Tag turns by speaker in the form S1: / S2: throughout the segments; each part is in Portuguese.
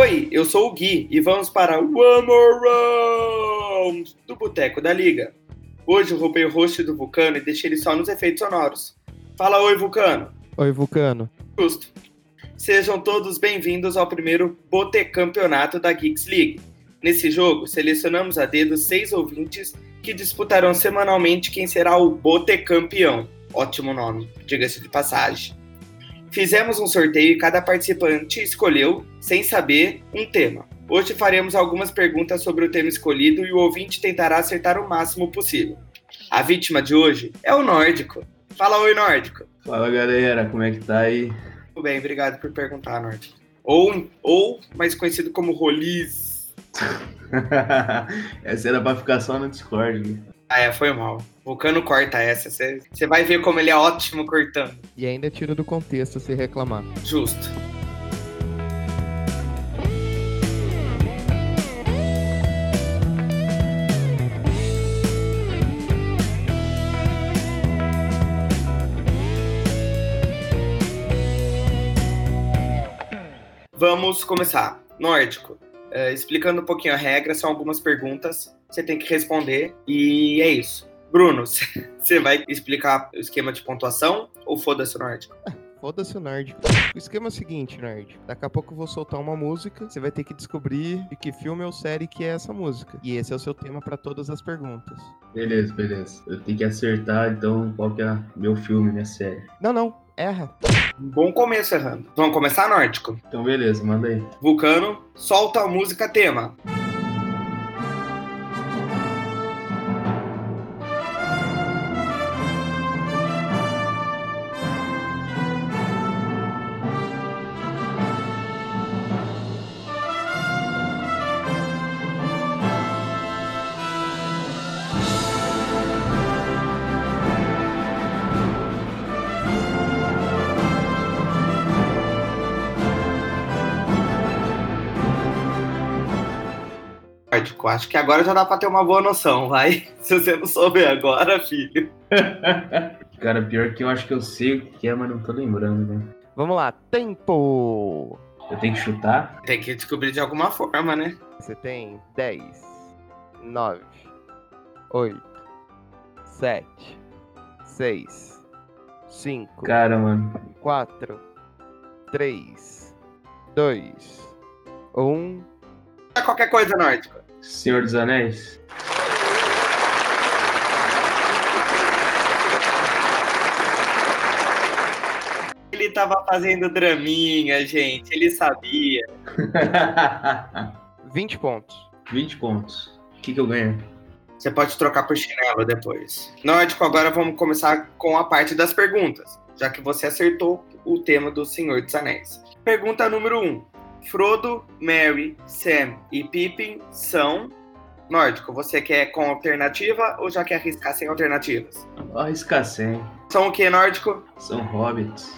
S1: Oi, eu sou o Gui e vamos para One More Round do Boteco da Liga. Hoje eu roubei o host do Vulcano e deixei ele só nos efeitos sonoros. Fala oi, Vulcano.
S2: Oi, Vulcano.
S1: Justo. Sejam todos bem-vindos ao primeiro Botecampeonato da Geeks League. Nesse jogo, selecionamos a dedo seis ouvintes que disputarão semanalmente quem será o Botecampeão. Ótimo nome, diga-se de passagem. Fizemos um sorteio e cada participante escolheu, sem saber, um tema. Hoje faremos algumas perguntas sobre o tema escolhido e o ouvinte tentará acertar o máximo possível. A vítima de hoje é o Nórdico. Fala oi, Nórdico.
S3: Fala galera, como é que tá aí?
S1: Tudo bem, obrigado por perguntar, Nórdico. Ou, ou mais conhecido como Roliz.
S3: Essa era pra ficar só no Discord. Né?
S1: Ah, é, foi mal. Vulcano corta essa. Você vai ver como ele é ótimo cortando.
S2: E ainda tira do contexto se reclamar.
S1: Justo. Vamos começar. Nórdico. Uh, explicando um pouquinho a regra, são algumas perguntas. Você tem que responder e é isso. Bruno, você vai explicar o esquema de pontuação ou foda-se o Nórdico?
S2: Foda-se o nórdico. O esquema é o seguinte, nerd. Daqui a pouco eu vou soltar uma música. Você vai ter que descobrir de que filme ou série que é essa música. E esse é o seu tema para todas as perguntas.
S3: Beleza, beleza. Eu tenho que acertar, então, qual que é meu filme, minha série.
S2: Não, não. Erra.
S1: Bom começo errando. Vamos começar, Nórdico?
S3: Então, beleza, manda aí.
S1: Vulcano, solta a música tema. Nórdico. Acho que agora já dá pra ter uma boa noção, vai. Se você não souber agora, filho.
S3: Cara, pior que eu acho que eu sei o que é, mas não tô lembrando, né?
S2: Vamos lá. Tempo.
S3: Eu tenho que chutar?
S1: Tem que descobrir de alguma forma, né?
S2: Você tem 10, 9, 8, 7, 6, 5,
S3: Cara, mano.
S2: 4, 3, 2, 1.
S1: É qualquer coisa, Nórdico.
S3: Senhor dos Anéis?
S1: Ele tava fazendo draminha, gente. Ele sabia.
S2: 20 pontos.
S3: 20 pontos. O que, que eu ganho?
S1: Você pode trocar por chinelo depois. Nórdico, agora vamos começar com a parte das perguntas, já que você acertou o tema do Senhor dos Anéis. Pergunta número 1. Um. Frodo, Merry, Sam e Pippin são. Nórdico, você quer com alternativa ou já quer arriscar sem alternativas?
S3: Arriscar sem.
S1: São o que, Nórdico?
S3: São hobbits.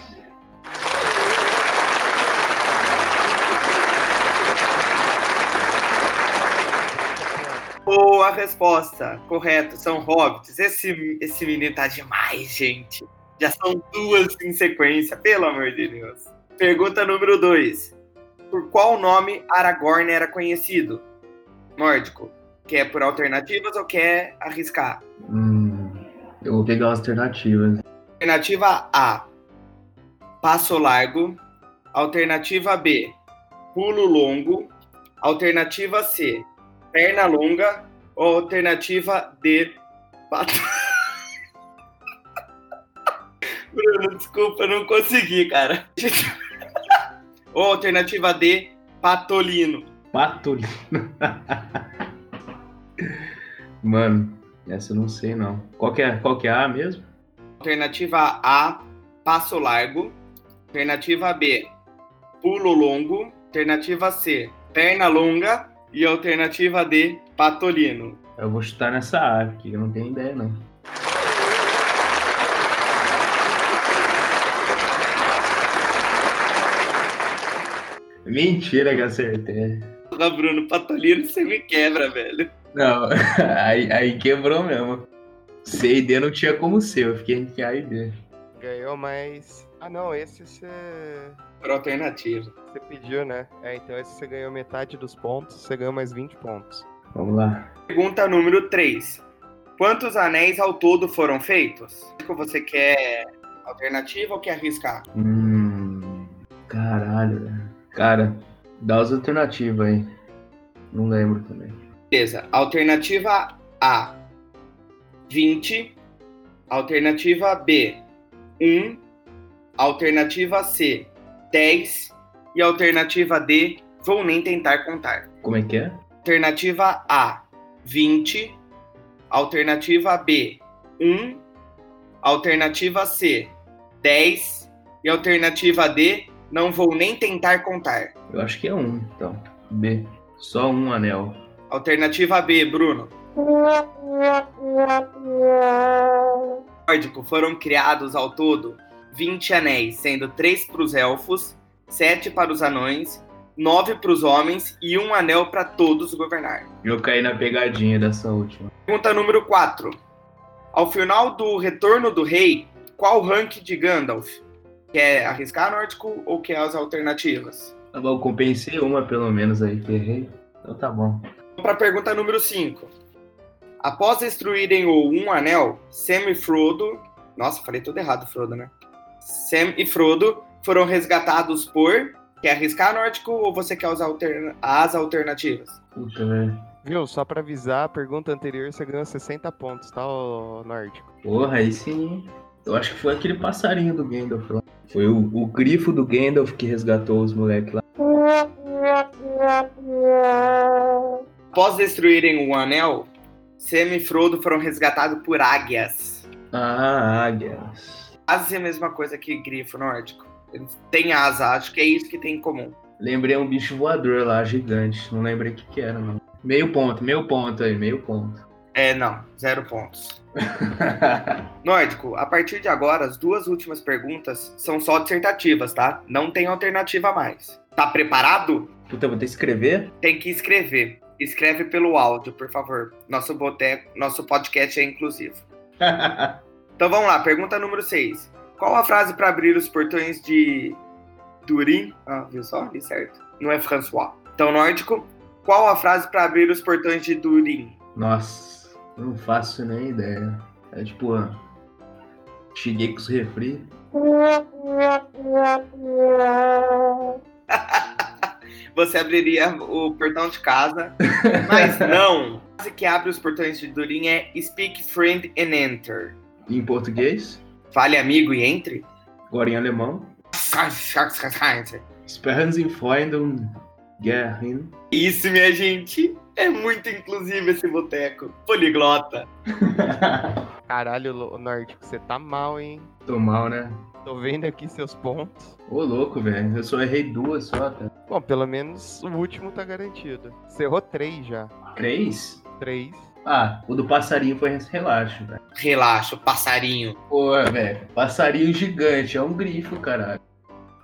S1: Boa resposta. Correto, são hobbits. Esse, esse menino tá demais, gente. Já são duas em sequência, pelo amor de Deus. Pergunta número 2. Qual nome Aragorn era conhecido? Nórdico. Quer por alternativas ou quer arriscar?
S3: Hum, eu vou pegar as alternativas.
S1: Alternativa A. Passo largo. Alternativa B. Pulo longo. Alternativa C. Perna longa. Ou alternativa D. Pato... Bruno, desculpa, eu não consegui, cara. Ou alternativa D. Patolino.
S3: Patolino. Mano, essa eu não sei não. Qual que é, qual que é a mesmo?
S1: Alternativa A, passo largo. Alternativa B, pulo longo. Alternativa C, perna longa. E alternativa D, patolino.
S3: Eu vou chutar nessa A, porque eu não tenho ideia não. Mentira que acertei.
S1: Ah, Bruno, patolino você me quebra, velho.
S3: Não, aí, aí quebrou mesmo. C e D não tinha como ser, eu fiquei entre A e D.
S2: Ganhou mais. Ah, não, esse você.
S1: Por alternativa.
S2: Você pediu, né? É, então esse você ganhou metade dos pontos, você ganhou mais 20 pontos.
S3: Vamos lá.
S1: Pergunta número 3. Quantos anéis ao todo foram feitos? Você quer alternativa ou quer arriscar?
S3: Hum. Caralho, velho. Cara, dá as alternativas aí. Não lembro também.
S1: Beleza. Alternativa A: 20. Alternativa B: 1. Alternativa C: 10. E alternativa D: vou nem tentar contar.
S3: Como é que é?
S1: Alternativa A: 20. Alternativa B: 1. Alternativa C: 10. E alternativa D: não vou nem tentar contar.
S3: Eu acho que é um, então. B. Só um anel.
S1: Alternativa B, Bruno. Nórdico foram criados ao todo 20 anéis, sendo 3 para os elfos, 7 para os anões, 9 para os homens e um anel para todos governar.
S3: Eu caí na pegadinha dessa última.
S1: Pergunta número 4. Ao final do Retorno do Rei, qual o rank de Gandalf? Quer arriscar, Nórdico, ou quer as alternativas?
S3: Tá bom, compensei uma pelo menos aí que errei. Então tá bom.
S1: Para a pergunta número 5. Após destruírem o Um Anel, Sam e Frodo. Nossa, falei tudo errado, Frodo, né? Sam e Frodo foram resgatados por. Quer arriscar, Nórdico, ou você quer usar alterna- as alternativas?
S3: Puta, velho.
S2: Viu? Só pra avisar, a pergunta anterior você ganhou 60 pontos, tá, ô Nórdico?
S3: Porra, aí sim. Eu acho que foi aquele passarinho do Gandalf lá. Foi o, o grifo do Gandalf que resgatou os moleques lá.
S1: Após destruírem o Anel, Sam e Frodo foram resgatados por águias.
S3: Ah, águias.
S1: Quase a mesma coisa que grifo nórdico. Eles têm asa, acho que é isso que tem em comum.
S3: Lembrei um bicho voador lá, gigante. Não lembrei o que, que era, não. Meio ponto, meio ponto aí, meio ponto.
S1: É, não, zero pontos. Nórdico, a partir de agora, as duas últimas perguntas são só dissertativas, tá? Não tem alternativa mais. Tá preparado?
S3: Puta, vou ter que escrever?
S1: Tem que escrever. Escreve pelo áudio, por favor. Nosso, boteco, nosso podcast é inclusivo. Então vamos lá, pergunta número 6. Qual a frase para abrir os portões de Durin? Ah, viu só? Li certo. Não é François. Então, nórdico. Qual a frase para abrir os portões de Durin?
S3: Nossa, não faço nem ideia. É tipo, ah, cheguei com os refri.
S1: Você abriria o portão de casa, mas não. A frase que abre os portões de Durin é Speak friend and enter.
S3: Em português,
S1: Fale amigo e entre.
S3: agora em alemão. Sperren Sie Freunden Gern.
S1: Isso, minha gente. É muito inclusivo esse boteco. Poliglota.
S2: Caralho, Nórdico, você tá mal, hein?
S3: Tô mal, né?
S2: Tô vendo aqui seus pontos.
S3: Ô, louco, velho. Eu só errei duas só, tá?
S2: Bom, pelo menos o último tá garantido. Você errou três já.
S3: Três?
S2: Três.
S3: Ah, o do passarinho foi relaxo, velho.
S1: Relaxa, passarinho.
S3: Pô, velho. Passarinho gigante. É um grifo, caralho.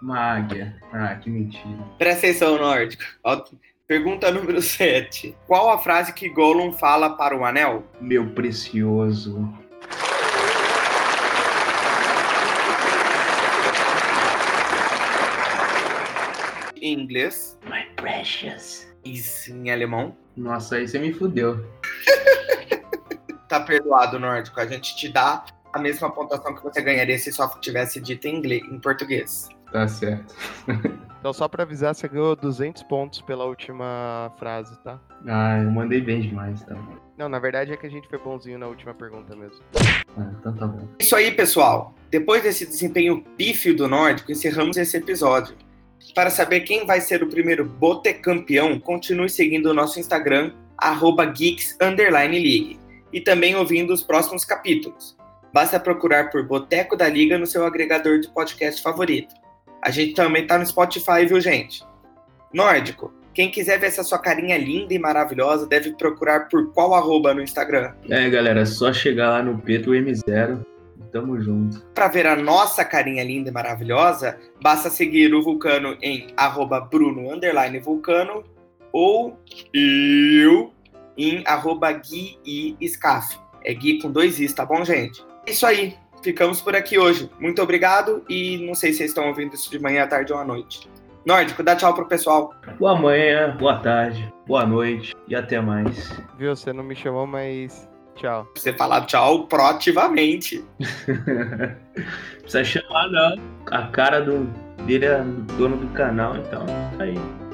S3: Uma águia. Ah, que mentira.
S1: Presta atenção, nórdico. Pergunta número 7. Qual a frase que Gollum fala para o anel?
S3: Meu precioso.
S1: Em inglês.
S3: My precious.
S1: Isso em alemão.
S3: Nossa, aí você me fudeu.
S1: Tá perdoado, nórdico. A gente te dá a mesma pontuação que você ganharia se só tivesse dito em, inglês, em português.
S3: Tá certo.
S2: Então, só pra avisar, você ganhou 200 pontos pela última frase, tá?
S3: Ah, eu mandei bem demais, então.
S2: Não, na verdade é que a gente foi bonzinho na última pergunta mesmo.
S3: Ah, então tá bom.
S1: Isso aí, pessoal. Depois desse desempenho pífio do nórdico, encerramos esse episódio. Para saber quem vai ser o primeiro botecampeão, continue seguindo o nosso Instagram, arroba geeks underline league. E também ouvindo os próximos capítulos. Basta procurar por Boteco da Liga no seu agregador de podcast favorito. A gente também tá no Spotify, viu, gente? Nórdico, quem quiser ver essa sua carinha linda e maravilhosa, deve procurar por qual arroba no Instagram?
S3: É, galera, é só chegar lá no Petro M0. Tamo junto.
S1: Para ver a nossa carinha linda e maravilhosa, basta seguir o Vulcano em arroba Bruno underline Vulcano ou eu em arroba Gui e Scaf. É Gui com dois Is, tá bom, gente? É isso aí. Ficamos por aqui hoje. Muito obrigado e não sei se vocês estão ouvindo isso de manhã, tarde ou à noite. Nórdico, dá tchau pro pessoal.
S3: Boa manhã, boa tarde, boa noite e até mais.
S2: Viu? Você não me chamou, mas tchau.
S1: Você falar tchau proativamente.
S3: Precisa chamar, não. A cara do, dele é dono do canal, então tá aí.